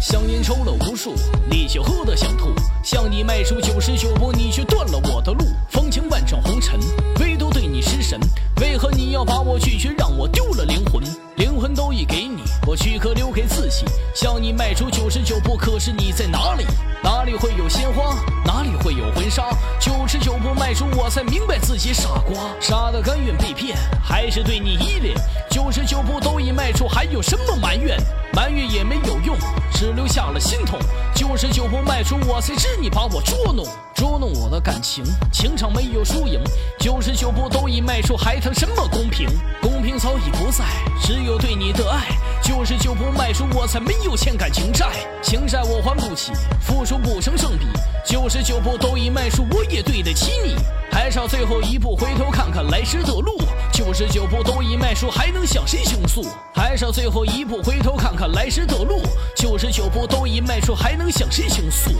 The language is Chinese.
香烟抽了无数，你却喝得想吐。向你迈出九十九步，你却断了我的路。风情万丈红尘，唯独对你失神。为何你要把我拒绝，让我丢了灵魂？灵魂都已给你，我躯壳留给自己。向你迈出九十九步，可是你在哪里？哪里会有鲜花？会有婚纱？九十九步迈出，我才明白自己傻瓜，傻的甘愿被骗，还是对你依恋。九十九步都已迈出，还有什么埋怨？埋怨也没有用，只留下了心痛。九十九步迈出，我才知你把我捉弄，捉弄我的感情，情场没有输赢。九十九步都已迈出，还谈什么公平？公平早已不在，只有对你的爱。九十九步迈出，我才没有欠感情债，情债我还不起，付出不成正比。九十九步都已迈出，我也对得起你，还差最后一步，回头看看来时的路。九十九步都已迈出，还能向谁倾诉？还差最后一步，回头看看来时的路。九十九步都已迈出，还能向谁倾诉？